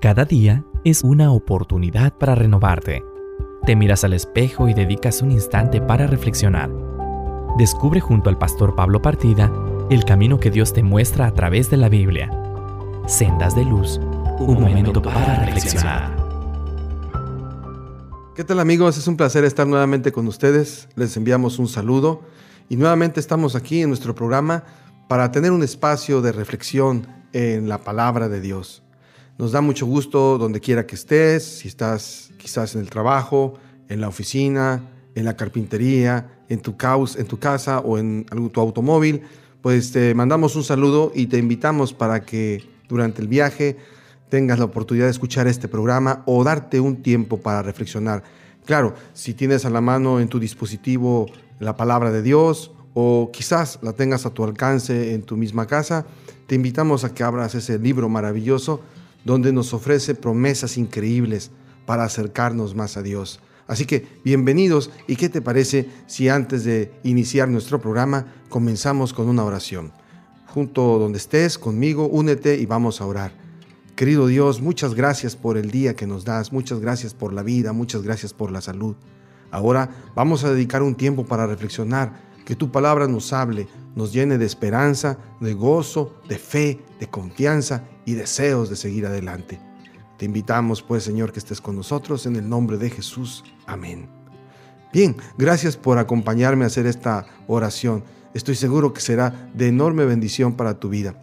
Cada día es una oportunidad para renovarte. Te miras al espejo y dedicas un instante para reflexionar. Descubre junto al pastor Pablo Partida el camino que Dios te muestra a través de la Biblia. Sendas de luz, un, momento, para reflexionar. ¿Qué tal amigos? Es un placer estar nuevamente con ustedes. Les enviamos un saludo y nuevamente estamos aquí en nuestro programa para tener un espacio de reflexión en la palabra de Dios. Nos da mucho gusto donde quiera que estés, si estás quizás en el trabajo, en la oficina, en la carpintería, en tu, caos, en tu casa o en tu automóvil, pues te mandamos un saludo y te invitamos para que durante el viaje tengas la oportunidad de escuchar este programa o darte un tiempo para reflexionar. Claro, si tienes a la mano en tu dispositivo la palabra de Dios o quizás la tengas a tu alcance en tu misma casa, te invitamos a que abras ese libro maravilloso donde nos ofrece promesas increíbles para acercarnos más a Dios. Así que bienvenidos y qué te parece si antes de iniciar nuestro programa comenzamos con una oración. Junto donde estés conmigo, únete y vamos a orar. Querido Dios, muchas gracias por el día que nos das, muchas gracias por la vida, muchas gracias por la salud. Ahora vamos a dedicar un tiempo para reflexionar, que tu palabra nos hable, nos llene de esperanza, de gozo, de fe, de confianza y deseos de seguir adelante. Te invitamos, pues, Señor, que estés con nosotros en el nombre de Jesús. Amén. Bien, gracias por acompañarme a hacer esta oración. Estoy seguro que será de enorme bendición para tu vida.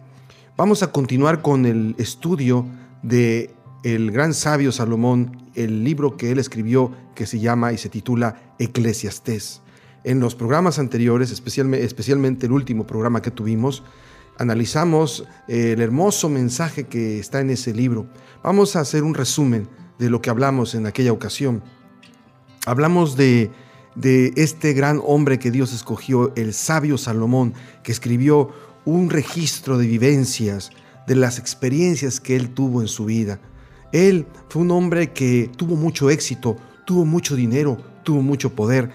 Vamos a continuar con el estudio de el gran sabio Salomón, el libro que él escribió que se llama y se titula Eclesiastés. En los programas anteriores, especialmente, especialmente el último programa que tuvimos, analizamos eh, el hermoso mensaje que está en ese libro. Vamos a hacer un resumen de lo que hablamos en aquella ocasión. Hablamos de, de este gran hombre que Dios escogió, el sabio Salomón, que escribió un registro de vivencias, de las experiencias que él tuvo en su vida. Él fue un hombre que tuvo mucho éxito, tuvo mucho dinero, tuvo mucho poder,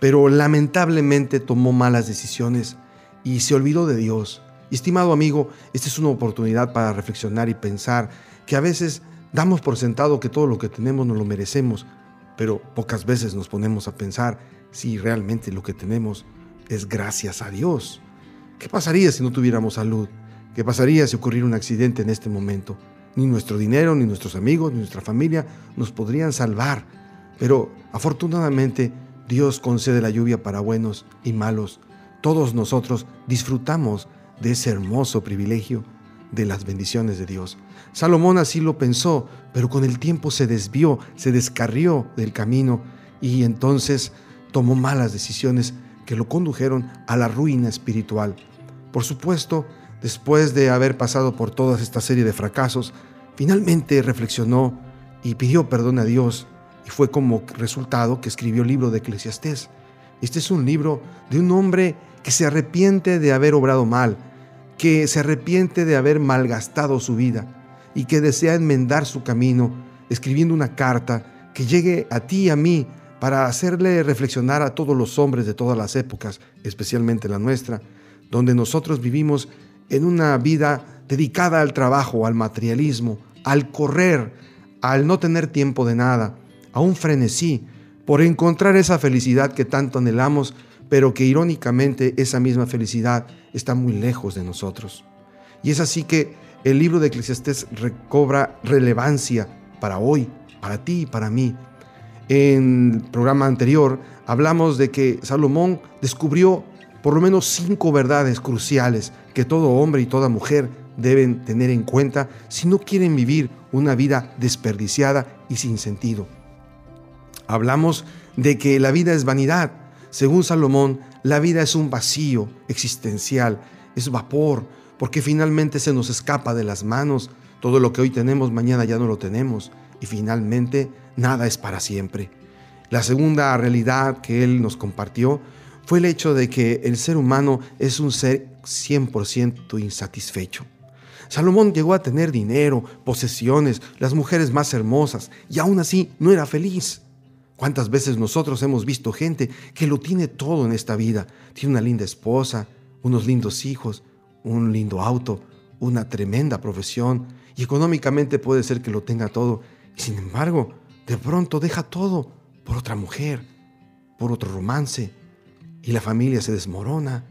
pero lamentablemente tomó malas decisiones y se olvidó de Dios. Estimado amigo, esta es una oportunidad para reflexionar y pensar que a veces damos por sentado que todo lo que tenemos nos lo merecemos, pero pocas veces nos ponemos a pensar si realmente lo que tenemos es gracias a Dios. ¿Qué pasaría si no tuviéramos salud? ¿Qué pasaría si ocurriera un accidente en este momento? Ni nuestro dinero, ni nuestros amigos, ni nuestra familia nos podrían salvar. Pero afortunadamente Dios concede la lluvia para buenos y malos. Todos nosotros disfrutamos de ese hermoso privilegio de las bendiciones de Dios. Salomón así lo pensó, pero con el tiempo se desvió, se descarrió del camino y entonces tomó malas decisiones que lo condujeron a la ruina espiritual. Por supuesto, después de haber pasado por toda esta serie de fracasos, finalmente reflexionó y pidió perdón a Dios y fue como resultado que escribió el libro de Eclesiastés. Este es un libro de un hombre que se arrepiente de haber obrado mal, que se arrepiente de haber malgastado su vida y que desea enmendar su camino, escribiendo una carta que llegue a ti y a mí para hacerle reflexionar a todos los hombres de todas las épocas, especialmente la nuestra, donde nosotros vivimos en una vida dedicada al trabajo, al materialismo, al correr, al no tener tiempo de nada, a un frenesí por encontrar esa felicidad que tanto anhelamos, pero que irónicamente esa misma felicidad está muy lejos de nosotros. Y es así que el libro de Eclesiastés recobra relevancia para hoy, para ti y para mí. En el programa anterior hablamos de que Salomón descubrió por lo menos cinco verdades cruciales que todo hombre y toda mujer deben tener en cuenta si no quieren vivir una vida desperdiciada y sin sentido. Hablamos de que la vida es vanidad. Según Salomón, la vida es un vacío existencial, es vapor, porque finalmente se nos escapa de las manos. Todo lo que hoy tenemos, mañana ya no lo tenemos. Y finalmente, nada es para siempre. La segunda realidad que él nos compartió fue el hecho de que el ser humano es un ser 100% insatisfecho. Salomón llegó a tener dinero, posesiones, las mujeres más hermosas, y aún así no era feliz. ¿Cuántas veces nosotros hemos visto gente que lo tiene todo en esta vida? Tiene una linda esposa, unos lindos hijos, un lindo auto, una tremenda profesión y económicamente puede ser que lo tenga todo. Y sin embargo, de pronto deja todo por otra mujer, por otro romance, y la familia se desmorona.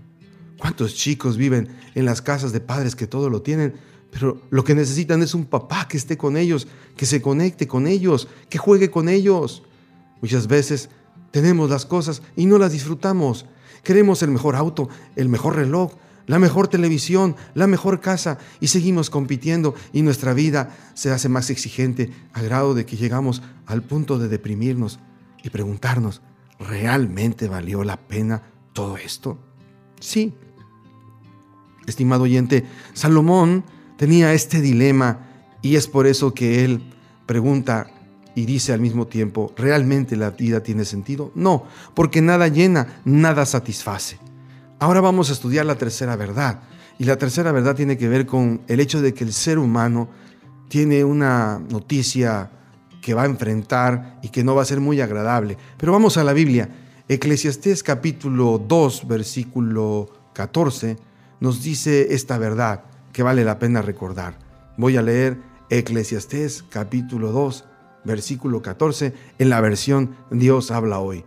¿Cuántos chicos viven en las casas de padres que todo lo tienen, pero lo que necesitan es un papá que esté con ellos, que se conecte con ellos, que juegue con ellos? Muchas veces tenemos las cosas y no las disfrutamos. Queremos el mejor auto, el mejor reloj, la mejor televisión, la mejor casa y seguimos compitiendo y nuestra vida se hace más exigente a grado de que llegamos al punto de deprimirnos y preguntarnos, ¿realmente valió la pena todo esto? Sí. Estimado oyente, Salomón tenía este dilema y es por eso que él pregunta y dice al mismo tiempo, ¿realmente la vida tiene sentido? No, porque nada llena, nada satisface. Ahora vamos a estudiar la tercera verdad. Y la tercera verdad tiene que ver con el hecho de que el ser humano tiene una noticia que va a enfrentar y que no va a ser muy agradable. Pero vamos a la Biblia. Eclesiastés capítulo 2, versículo 14, nos dice esta verdad que vale la pena recordar. Voy a leer Eclesiastés capítulo 2, versículo 14, en la versión Dios habla hoy.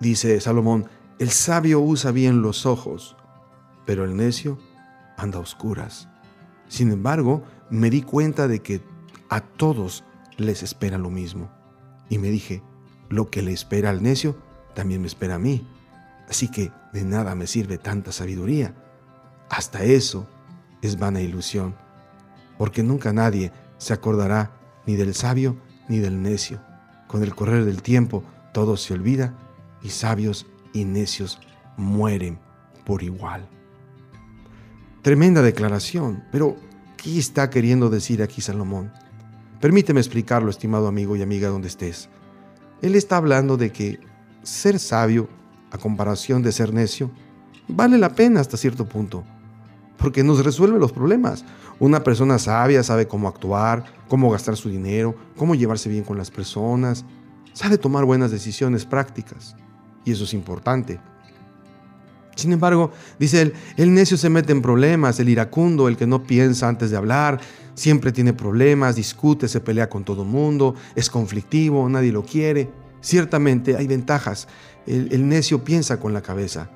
Dice Salomón, el sabio usa bien los ojos, pero el necio anda a oscuras. Sin embargo, me di cuenta de que a todos les espera lo mismo. Y me dije, lo que le espera al necio, también me espera a mí. Así que de nada me sirve tanta sabiduría. Hasta eso es vana ilusión, porque nunca nadie se acordará ni del sabio ni del necio. Con el correr del tiempo todo se olvida y sabios y necios mueren por igual. Tremenda declaración, pero ¿qué está queriendo decir aquí Salomón? Permíteme explicarlo, estimado amigo y amiga, donde estés. Él está hablando de que ser sabio, a comparación de ser necio, vale la pena hasta cierto punto, porque nos resuelve los problemas. Una persona sabia sabe cómo actuar, cómo gastar su dinero, cómo llevarse bien con las personas, sabe tomar buenas decisiones prácticas y eso es importante. Sin embargo, dice él, el necio se mete en problemas, el iracundo, el que no piensa antes de hablar, siempre tiene problemas, discute, se pelea con todo el mundo, es conflictivo, nadie lo quiere. Ciertamente hay ventajas. El, necio piensa con la cabeza.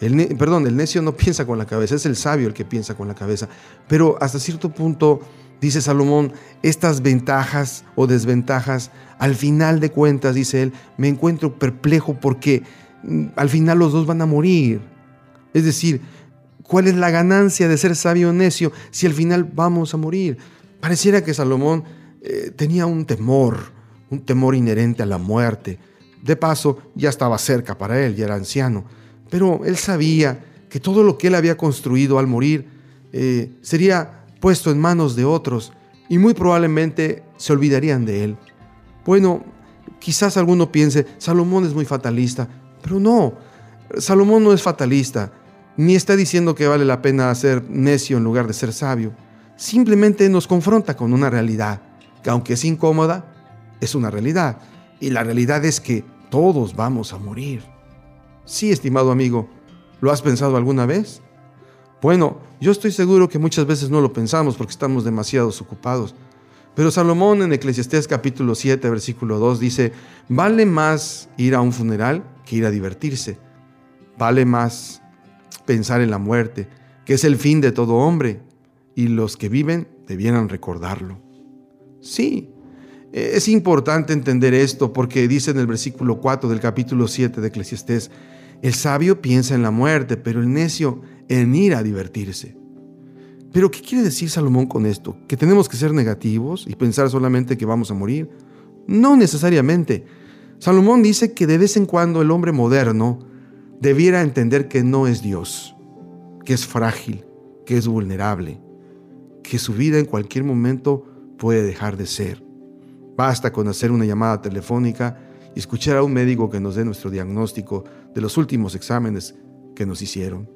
Perdón, el necio no piensa con la cabeza, es el sabio el que piensa con la cabeza. Pero hasta cierto punto, dice Salomón, estas ventajas o desventajas al final de cuentas, dice él, me encuentro perplejo porque mm, al final los dos van a morir. Es decir, ¿cuál es la ganancia de ser sabio o necio si al final vamos a morir? Pareciera que Salomón eh, tenía un temor, un temor inherente a la muerte. De paso, ya estaba cerca para él, ya era anciano. Pero él sabía que todo lo que él había construido al morir eh, sería puesto en manos de otros y muy probablemente se olvidarían de él. Bueno, quizás alguno piense, Salomón es muy fatalista, pero no, Salomón no es fatalista, ni está diciendo que vale la pena ser necio en lugar de ser sabio. Simplemente nos confronta con una realidad, que aunque es incómoda, es una realidad. Y la realidad es que todos vamos a morir. Sí, estimado amigo, ¿lo has pensado alguna vez? Bueno, yo estoy seguro que muchas veces no lo pensamos porque estamos demasiado ocupados. Pero Salomón en Eclesiastés capítulo 7, versículo 2 dice, vale más ir a un funeral que ir a divertirse. Vale más pensar en la muerte, que es el fin de todo hombre, y los que viven debieran recordarlo. Sí, es importante entender esto porque dice en el versículo 4 del capítulo 7 de Eclesiastés, el sabio piensa en la muerte, pero el necio en ir a divertirse. Pero ¿qué quiere decir Salomón con esto? ¿Que tenemos que ser negativos y pensar solamente que vamos a morir? No necesariamente. Salomón dice que de vez en cuando el hombre moderno debiera entender que no es Dios, que es frágil, que es vulnerable, que su vida en cualquier momento puede dejar de ser. Basta con hacer una llamada telefónica y escuchar a un médico que nos dé nuestro diagnóstico de los últimos exámenes que nos hicieron.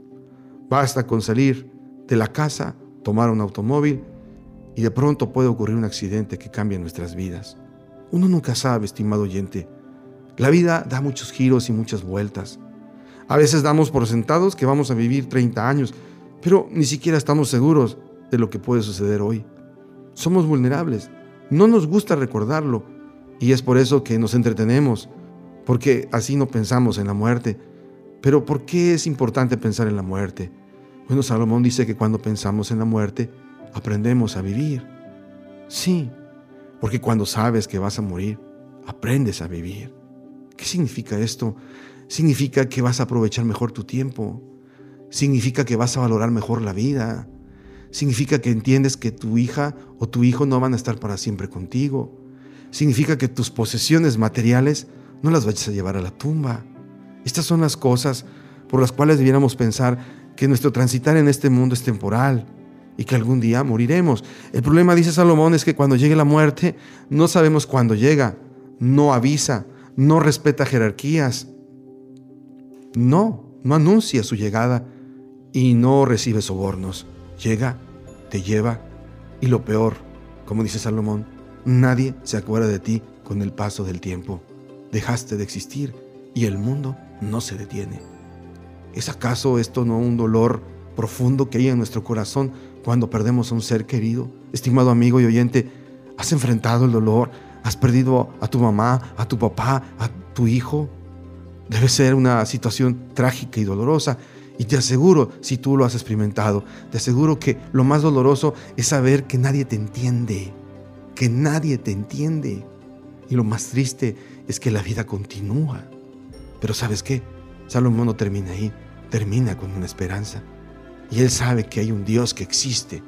Basta con salir de la casa tomar un automóvil y de pronto puede ocurrir un accidente que cambia nuestras vidas. Uno nunca sabe, estimado oyente. La vida da muchos giros y muchas vueltas. A veces damos por sentados que vamos a vivir 30 años, pero ni siquiera estamos seguros de lo que puede suceder hoy. Somos vulnerables. No nos gusta recordarlo. Y es por eso que nos entretenemos, porque así no pensamos en la muerte. Pero ¿por qué es importante pensar en la muerte? Bueno, Salomón dice que cuando pensamos en la muerte, aprendemos a vivir. Sí, porque cuando sabes que vas a morir, aprendes a vivir. ¿Qué significa esto? Significa que vas a aprovechar mejor tu tiempo. Significa que vas a valorar mejor la vida. Significa que entiendes que tu hija o tu hijo no van a estar para siempre contigo. Significa que tus posesiones materiales no las vayas a llevar a la tumba. Estas son las cosas por las cuales debiéramos pensar que nuestro transitar en este mundo es temporal y que algún día moriremos. El problema, dice Salomón, es que cuando llegue la muerte no sabemos cuándo llega, no avisa, no respeta jerarquías, no, no anuncia su llegada y no recibe sobornos. Llega, te lleva y lo peor, como dice Salomón, nadie se acuerda de ti con el paso del tiempo. Dejaste de existir y el mundo no se detiene. ¿Es acaso esto no un dolor profundo que hay en nuestro corazón cuando perdemos a un ser querido? Estimado amigo y oyente, ¿has enfrentado el dolor? ¿Has perdido a tu mamá, a tu papá, a tu hijo? Debe ser una situación trágica y dolorosa. Y te aseguro, si tú lo has experimentado, te aseguro que lo más doloroso es saber que nadie te entiende, que nadie te entiende. Y lo más triste es que la vida continúa. Pero ¿sabes qué? Salomón no termina ahí, termina con una esperanza. Y él sabe que hay un Dios que existe.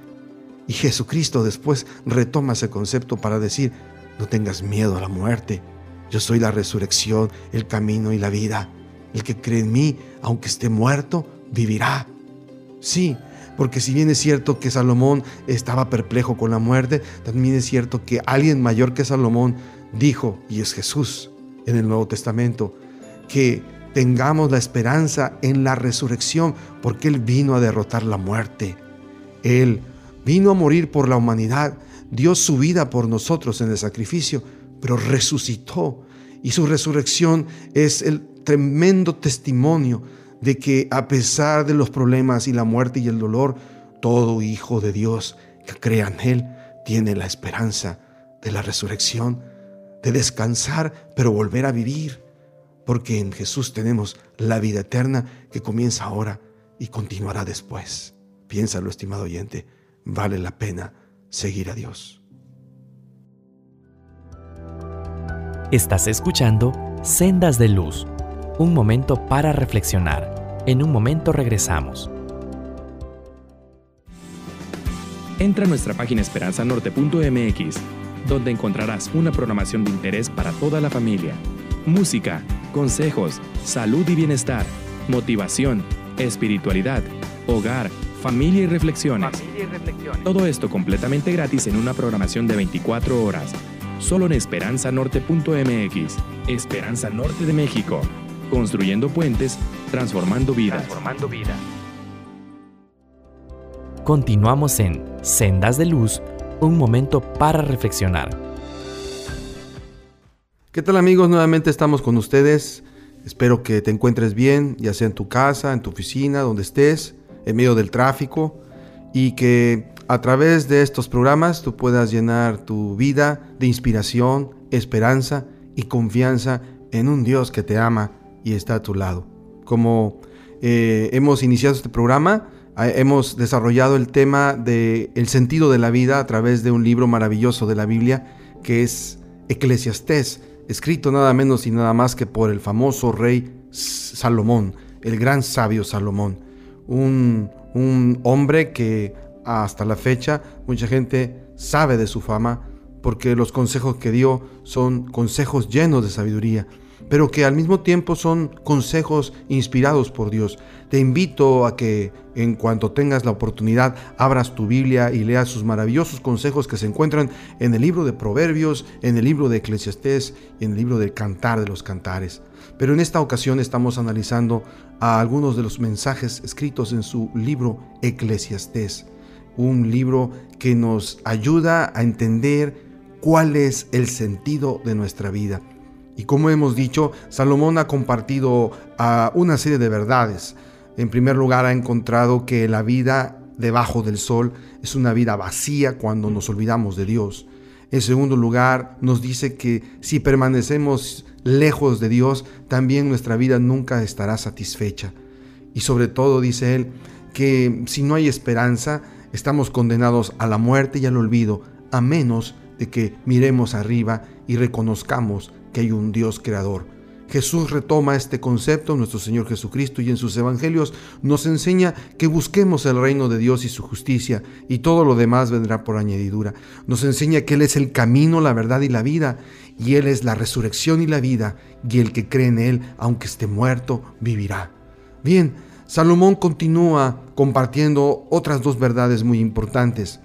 Y Jesucristo después retoma ese concepto para decir, no tengas miedo a la muerte. Yo soy la resurrección, el camino y la vida. El que cree en mí, aunque esté muerto, vivirá. Sí, porque si bien es cierto que Salomón estaba perplejo con la muerte, también es cierto que alguien mayor que Salomón dijo, y es Jesús en el Nuevo Testamento, que tengamos la esperanza en la resurrección, porque Él vino a derrotar la muerte. Él vino a morir por la humanidad, dio su vida por nosotros en el sacrificio, pero resucitó. Y su resurrección es el tremendo testimonio de que a pesar de los problemas y la muerte y el dolor, todo hijo de Dios que crea en Él tiene la esperanza de la resurrección, de descansar, pero volver a vivir porque en Jesús tenemos la vida eterna que comienza ahora y continuará después. Piénsalo, estimado oyente, vale la pena seguir a Dios. Estás escuchando Sendas de Luz, un momento para reflexionar. En un momento regresamos. Entra a nuestra página esperanzanorte.mx, donde encontrarás una programación de interés para toda la familia. Música, consejos, salud y bienestar, motivación, espiritualidad, hogar, familia y reflexiones. Todo esto completamente gratis en una programación de 24 horas. Solo en esperanzanorte.mx. Esperanza Norte de México. Construyendo puentes, transformando vidas. Transformando vida. Continuamos en Sendas de Luz, un momento para reflexionar. ¿Qué tal amigos? Nuevamente estamos con ustedes. Espero que te encuentres bien, ya sea en tu casa, en tu oficina, donde estés, en medio del tráfico, y que a través de estos programas tú puedas llenar tu vida de inspiración, esperanza y confianza en un Dios que te ama y está a tu lado. Como eh, hemos iniciado este programa, hemos desarrollado el tema del el sentido de la vida a través de un libro maravilloso de la Biblia que es Eclesiastés escrito nada menos y nada más que por el famoso rey Salomón, el gran sabio Salomón, un hombre que hasta la fecha mucha gente sabe de su fama porque los consejos que dio son consejos llenos de sabiduría pero que al mismo tiempo son consejos inspirados por Dios. Te invito a que en cuanto tengas la oportunidad abras tu Biblia y leas sus maravillosos consejos que se encuentran en el libro de Proverbios, en el libro de Eclesiastés y en el libro del Cantar de los Cantares. Pero en esta ocasión estamos analizando algunos de los mensajes escritos en su libro Eclesiastés, un libro que nos ayuda a entender cuál es el sentido de nuestra vida y como hemos dicho, Salomón ha compartido a una serie de verdades. En primer lugar, ha encontrado que la vida debajo del sol es una vida vacía cuando nos olvidamos de Dios. En segundo lugar, nos dice que si permanecemos lejos de Dios, también nuestra vida nunca estará satisfecha. Y sobre todo, dice él, que si no hay esperanza, estamos condenados a la muerte y al olvido, a menos de que miremos arriba y reconozcamos que hay un Dios creador Jesús retoma este concepto, nuestro Señor Jesucristo, y en sus evangelios nos enseña que busquemos el reino de Dios y su justicia, y todo lo demás vendrá por añadidura. Nos enseña que Él es el camino, la verdad y la vida, y Él es la resurrección y la vida, y el que cree en Él, aunque esté muerto, vivirá. Bien, Salomón continúa compartiendo otras dos verdades muy importantes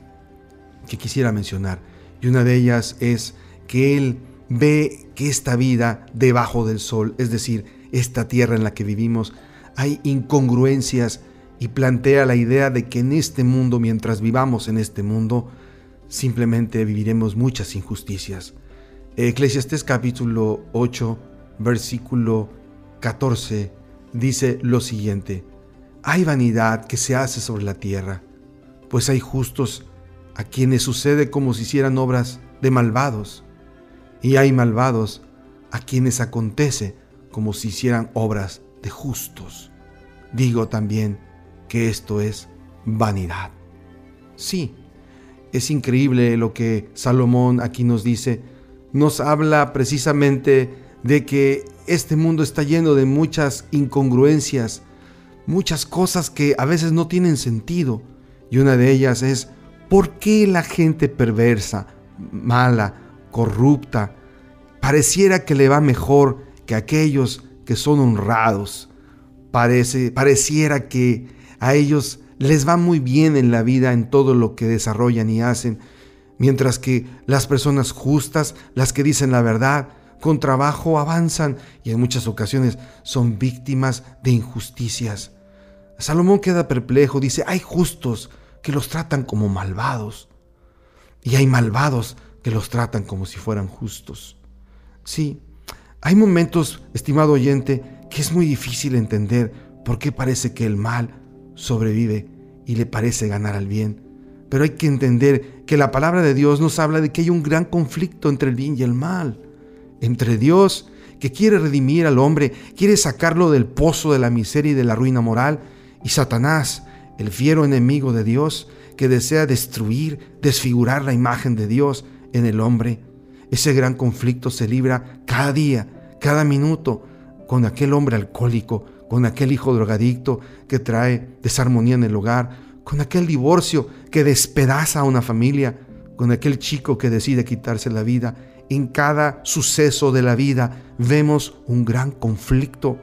que quisiera mencionar, y una de ellas es que Él ve que esta vida debajo del sol, es decir, esta tierra en la que vivimos, hay incongruencias y plantea la idea de que en este mundo, mientras vivamos en este mundo, simplemente viviremos muchas injusticias. Eclesiastés capítulo 8, versículo 14 dice lo siguiente, hay vanidad que se hace sobre la tierra, pues hay justos a quienes sucede como si hicieran obras de malvados y hay malvados a quienes acontece como si hicieran obras de justos. Digo también que esto es vanidad. Sí, es increíble lo que Salomón aquí nos dice. Nos habla precisamente de que este mundo está lleno de muchas incongruencias, muchas cosas que a veces no tienen sentido. Y una de ellas es, ¿por qué la gente perversa, mala, corrupta, pareciera que le va mejor que aquellos que son honrados. Parece, pareciera que a ellos les va muy bien en la vida en todo lo que desarrollan y hacen, mientras que las personas justas, las que dicen la verdad, con trabajo avanzan y en muchas ocasiones son víctimas de injusticias. Salomón queda perplejo, dice, hay justos que los tratan como malvados y hay malvados que los tratan como si fueran justos. Sí, hay momentos, estimado oyente, que es muy difícil entender por qué parece que el mal sobrevive y le parece ganar al bien. Pero hay que entender que la palabra de Dios nos habla de que hay un gran conflicto entre el bien y el mal. Entre Dios, que quiere redimir al hombre, quiere sacarlo del pozo de la miseria y de la ruina moral, y Satanás, el fiero enemigo de Dios, que desea destruir, desfigurar la imagen de Dios en el hombre. Ese gran conflicto se libra cada día, cada minuto, con aquel hombre alcohólico, con aquel hijo drogadicto que trae desarmonía en el hogar, con aquel divorcio que despedaza a una familia, con aquel chico que decide quitarse la vida. En cada suceso de la vida vemos un gran conflicto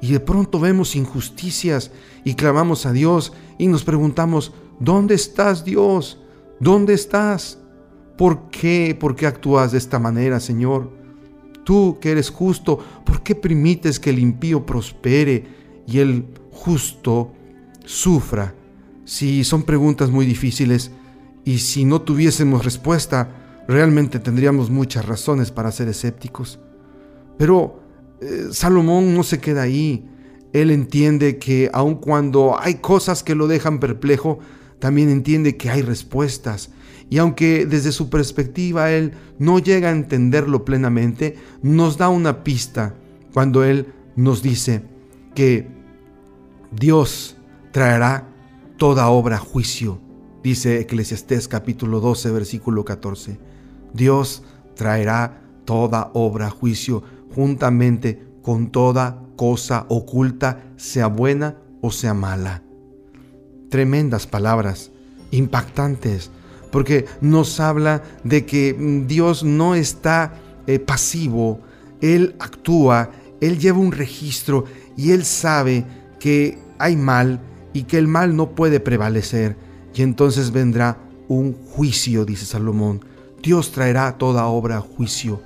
y de pronto vemos injusticias y clamamos a Dios y nos preguntamos, ¿dónde estás Dios? ¿Dónde estás? ¿Por qué? ¿Por qué actúas de esta manera, Señor? Tú que eres justo, ¿por qué permites que el impío prospere y el justo sufra? Si son preguntas muy difíciles y si no tuviésemos respuesta, realmente tendríamos muchas razones para ser escépticos. Pero eh, Salomón no se queda ahí. Él entiende que aun cuando hay cosas que lo dejan perplejo, también entiende que hay respuestas y aunque desde su perspectiva él no llega a entenderlo plenamente, nos da una pista cuando él nos dice que Dios traerá toda obra a juicio. Dice Eclesiastés capítulo 12, versículo 14. Dios traerá toda obra a juicio juntamente con toda cosa oculta, sea buena o sea mala. Tremendas palabras, impactantes, porque nos habla de que mm, Dios no está eh, pasivo, Él actúa, Él lleva un registro y Él sabe que hay mal y que el mal no puede prevalecer. Y entonces vendrá un juicio, dice Salomón. Dios traerá toda obra a juicio.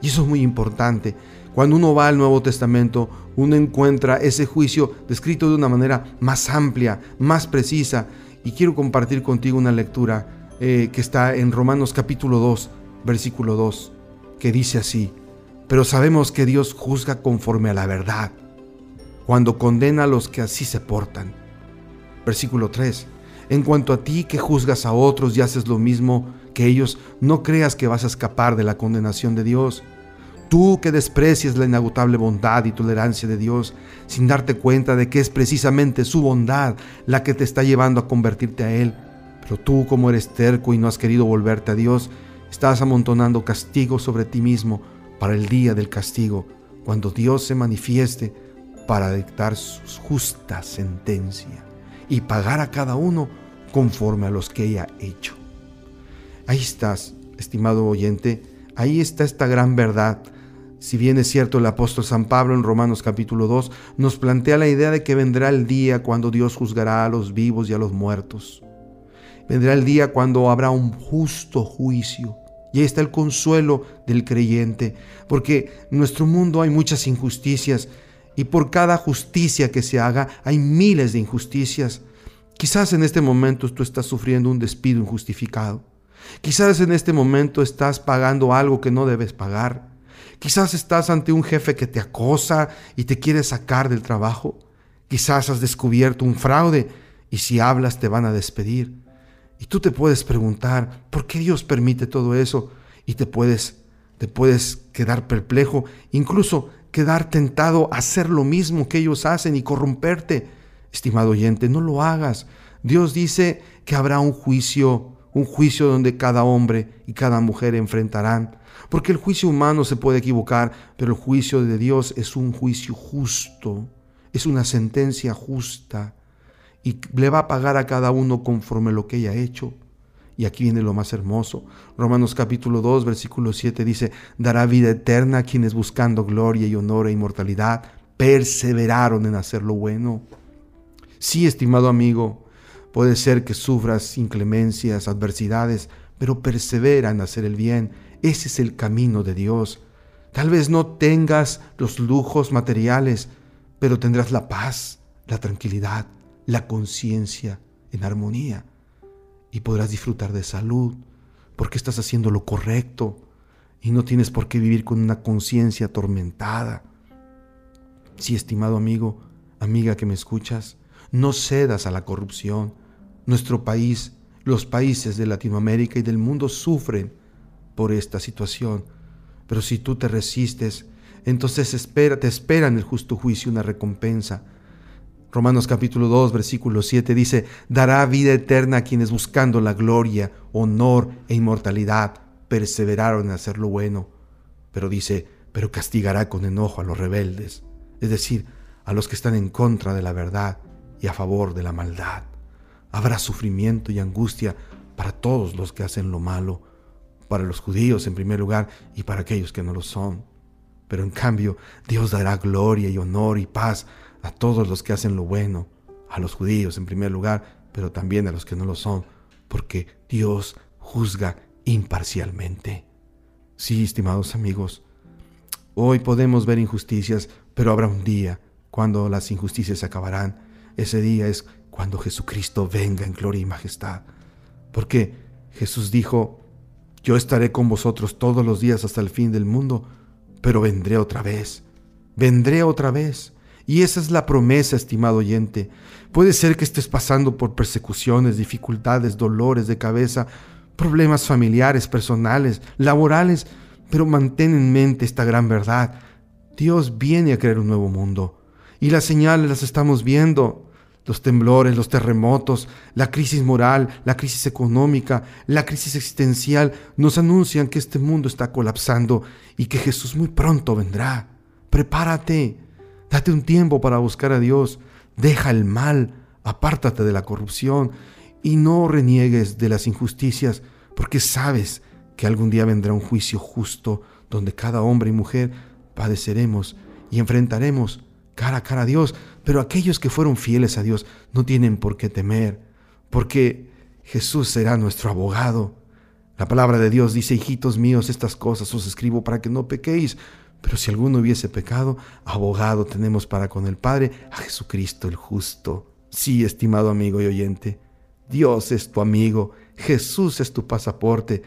Y eso es muy importante. Cuando uno va al Nuevo Testamento, uno encuentra ese juicio descrito de una manera más amplia, más precisa. Y quiero compartir contigo una lectura eh, que está en Romanos capítulo 2, versículo 2, que dice así, pero sabemos que Dios juzga conforme a la verdad, cuando condena a los que así se portan. Versículo 3, En cuanto a ti que juzgas a otros y haces lo mismo que ellos, no creas que vas a escapar de la condenación de Dios. Tú que desprecias la inagotable bondad y tolerancia de Dios sin darte cuenta de que es precisamente su bondad la que te está llevando a convertirte a Él. Pero tú como eres terco y no has querido volverte a Dios, estás amontonando castigo sobre ti mismo para el día del castigo, cuando Dios se manifieste para dictar su justa sentencia y pagar a cada uno conforme a los que haya hecho. Ahí estás, estimado oyente, ahí está esta gran verdad si bien es cierto el apóstol San Pablo en Romanos capítulo 2 nos plantea la idea de que vendrá el día cuando Dios juzgará a los vivos y a los muertos. Vendrá el día cuando habrá un justo juicio. Y ahí está el consuelo del creyente, porque en nuestro mundo hay muchas injusticias y por cada justicia que se haga hay miles de injusticias. Quizás en este momento tú estás sufriendo un despido injustificado. Quizás en este momento estás pagando algo que no debes pagar. Quizás estás ante un jefe que te acosa y te quiere sacar del trabajo. Quizás has descubierto un fraude y si hablas te van a despedir. Y tú te puedes preguntar, ¿por qué Dios permite todo eso? Y te puedes, te puedes quedar perplejo, incluso quedar tentado a hacer lo mismo que ellos hacen y corromperte. Estimado oyente, no lo hagas. Dios dice que habrá un juicio, un juicio donde cada hombre y cada mujer enfrentarán porque el juicio humano se puede equivocar, pero el juicio de Dios es un juicio justo, es una sentencia justa y le va a pagar a cada uno conforme lo que haya hecho. Y aquí viene lo más hermoso. Romanos capítulo 2, versículo 7 dice, dará vida eterna a quienes buscando gloria y honor e inmortalidad perseveraron en hacer lo bueno. Sí, estimado amigo, puede ser que sufras inclemencias, adversidades, pero persevera en hacer el bien ese es el camino de Dios. Tal vez no tengas los lujos materiales, pero tendrás la paz, la tranquilidad, la conciencia en armonía. Y podrás disfrutar de salud, porque estás haciendo lo correcto y no tienes por qué vivir con una conciencia atormentada. Sí, estimado amigo, amiga que me escuchas, no cedas a la corrupción. Nuestro país, los países de Latinoamérica y del mundo sufren por esta situación. Pero si tú te resistes, entonces espera, te espera en el justo juicio una recompensa. Romanos capítulo 2, versículo 7 dice, dará vida eterna a quienes buscando la gloria, honor e inmortalidad perseveraron en hacer lo bueno. Pero dice, pero castigará con enojo a los rebeldes, es decir, a los que están en contra de la verdad y a favor de la maldad. Habrá sufrimiento y angustia para todos los que hacen lo malo para los judíos en primer lugar y para aquellos que no lo son. Pero en cambio, Dios dará gloria y honor y paz a todos los que hacen lo bueno, a los judíos en primer lugar, pero también a los que no lo son, porque Dios juzga imparcialmente. Sí, estimados amigos, hoy podemos ver injusticias, pero habrá un día cuando las injusticias acabarán. Ese día es cuando Jesucristo venga en gloria y majestad. Porque Jesús dijo, yo estaré con vosotros todos los días hasta el fin del mundo, pero vendré otra vez. Vendré otra vez. Y esa es la promesa, estimado oyente. Puede ser que estés pasando por persecuciones, dificultades, dolores de cabeza, problemas familiares, personales, laborales, pero mantén en mente esta gran verdad. Dios viene a crear un nuevo mundo. Y las señales las estamos viendo los temblores, los terremotos, la crisis moral, la crisis económica, la crisis existencial, nos anuncian que este mundo está colapsando y que Jesús muy pronto vendrá. Prepárate, date un tiempo para buscar a Dios, deja el mal, apártate de la corrupción y no reniegues de las injusticias, porque sabes que algún día vendrá un juicio justo donde cada hombre y mujer padeceremos y enfrentaremos cara a cara a Dios. Pero aquellos que fueron fieles a Dios no tienen por qué temer, porque Jesús será nuestro abogado. La palabra de Dios dice, hijitos míos, estas cosas os escribo para que no pequéis. Pero si alguno hubiese pecado, abogado tenemos para con el Padre a Jesucristo el justo. Sí, estimado amigo y oyente, Dios es tu amigo, Jesús es tu pasaporte.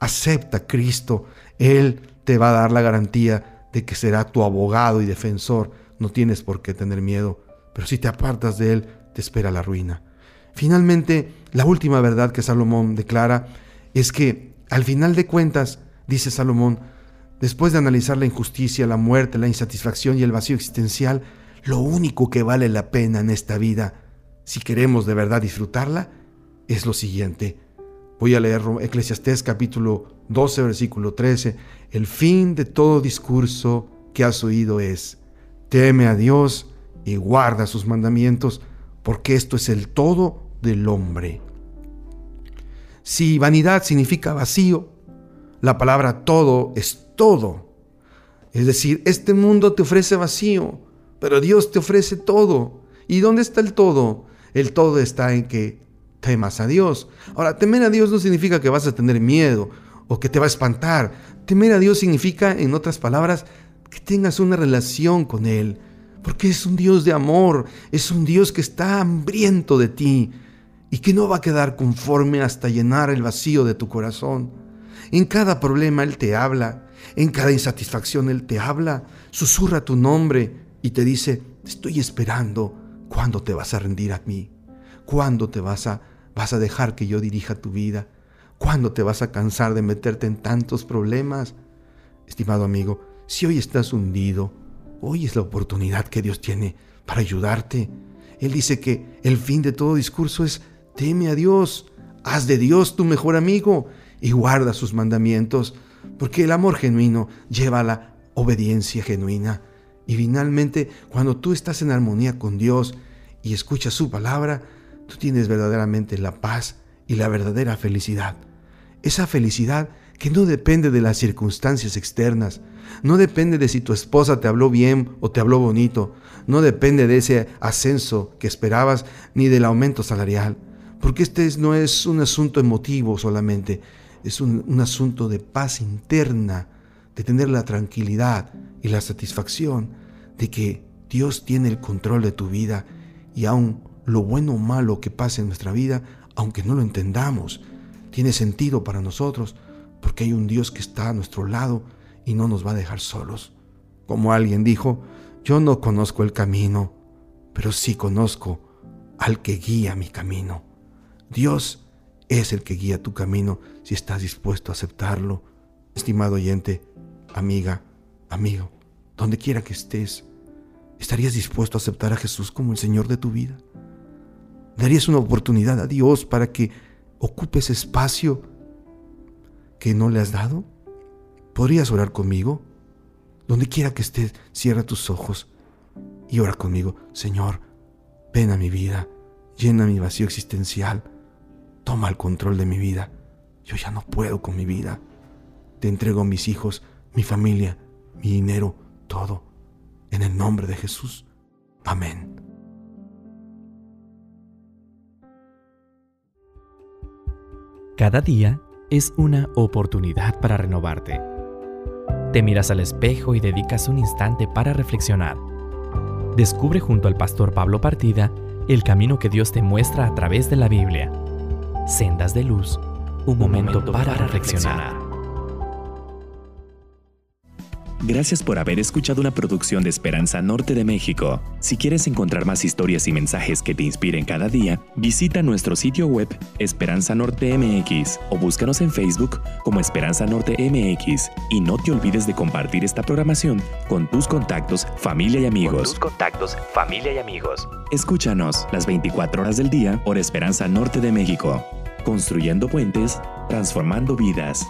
Acepta a Cristo, Él te va a dar la garantía de que será tu abogado y defensor no tienes por qué tener miedo, pero si te apartas de Él, te espera la ruina. Finalmente, la última verdad que Salomón declara es que al final de cuentas, dice Salomón, después de analizar la injusticia, la muerte, la insatisfacción y el vacío existencial, lo único que vale la pena en esta vida, si queremos de verdad disfrutarla, es lo siguiente. Voy a leer Eclesiastés capítulo 12, versículo 13. El fin de todo discurso que has oído es, teme a Dios y guarda sus mandamientos, porque esto es el todo del hombre. Si vanidad significa vacío, la palabra todo es todo. Es decir, este mundo te ofrece vacío, pero Dios te ofrece todo. ¿Y dónde está el todo? El todo está en que temas a Dios. Ahora, temer a Dios no significa que vas a tener miedo o que te va a espantar. Temer a Dios significa, en otras palabras, que tengas una relación con Él. Porque es un Dios de amor, es un Dios que está hambriento de ti y que no va a quedar conforme hasta llenar el vacío de tu corazón. En cada problema Él te habla, en cada insatisfacción Él te habla, susurra tu nombre y te dice, estoy esperando, ¿cuándo te vas a rendir a mí? ¿Cuándo te vas a, vas a dejar que yo dirija tu vida? ¿Cuándo te vas a cansar de meterte en tantos problemas? Estimado amigo, si hoy estás hundido, hoy es la oportunidad que Dios tiene para ayudarte. Él dice que el fin de todo discurso es teme a Dios, haz de Dios tu mejor amigo y guarda sus mandamientos, porque el amor genuino lleva a la obediencia genuina. Y finalmente, cuando tú estás en armonía con Dios y escuchas su palabra, tú tienes verdaderamente la paz y la verdadera felicidad. Esa felicidad que no depende de las circunstancias externas, no depende de si tu esposa te habló bien o te habló bonito, no depende de ese ascenso que esperabas ni del aumento salarial, porque este no es un asunto emotivo solamente, es un, un asunto de paz interna, de tener la tranquilidad y la satisfacción de que Dios tiene el control de tu vida y aun lo bueno o malo que pase en nuestra vida, aunque no lo entendamos, tiene sentido para nosotros porque hay un Dios que está a nuestro lado y no nos va a dejar solos. Como alguien dijo, yo no conozco el camino, pero sí conozco al que guía mi camino. Dios es el que guía tu camino si estás dispuesto a aceptarlo. Estimado oyente, amiga, amigo, donde quiera que estés, ¿estarías dispuesto a aceptar a Jesús como el Señor de tu vida? ¿Darías una oportunidad a Dios para que ocupe ese espacio que no le has dado? ¿Podrías orar conmigo? Donde quiera que estés, cierra tus ojos y ora conmigo. Señor, ven a mi vida, llena mi vacío existencial, toma el control de mi vida. Yo ya no puedo con mi vida. Te entrego mis hijos, mi familia, mi dinero, todo. En el nombre de Jesús. Amén. Cada día es una oportunidad para renovarte. Te miras al espejo y dedicas un instante para reflexionar. Descubre junto al pastor Pablo Partida el camino que Dios te muestra a través de la Biblia. Sendas de luz, un momento, para, reflexionar. Gracias por haber escuchado una producción de Esperanza Norte de México. Si quieres encontrar más historias y mensajes que te inspiren cada día, visita nuestro sitio web Esperanza Norte MX o búscanos en Facebook como Esperanza Norte MX y no te olvides de compartir esta programación con tus contactos, familia y amigos. tus contactos, familia y amigos. Escúchanos las 24 horas del día por Esperanza Norte de México, construyendo puentes, transformando vidas.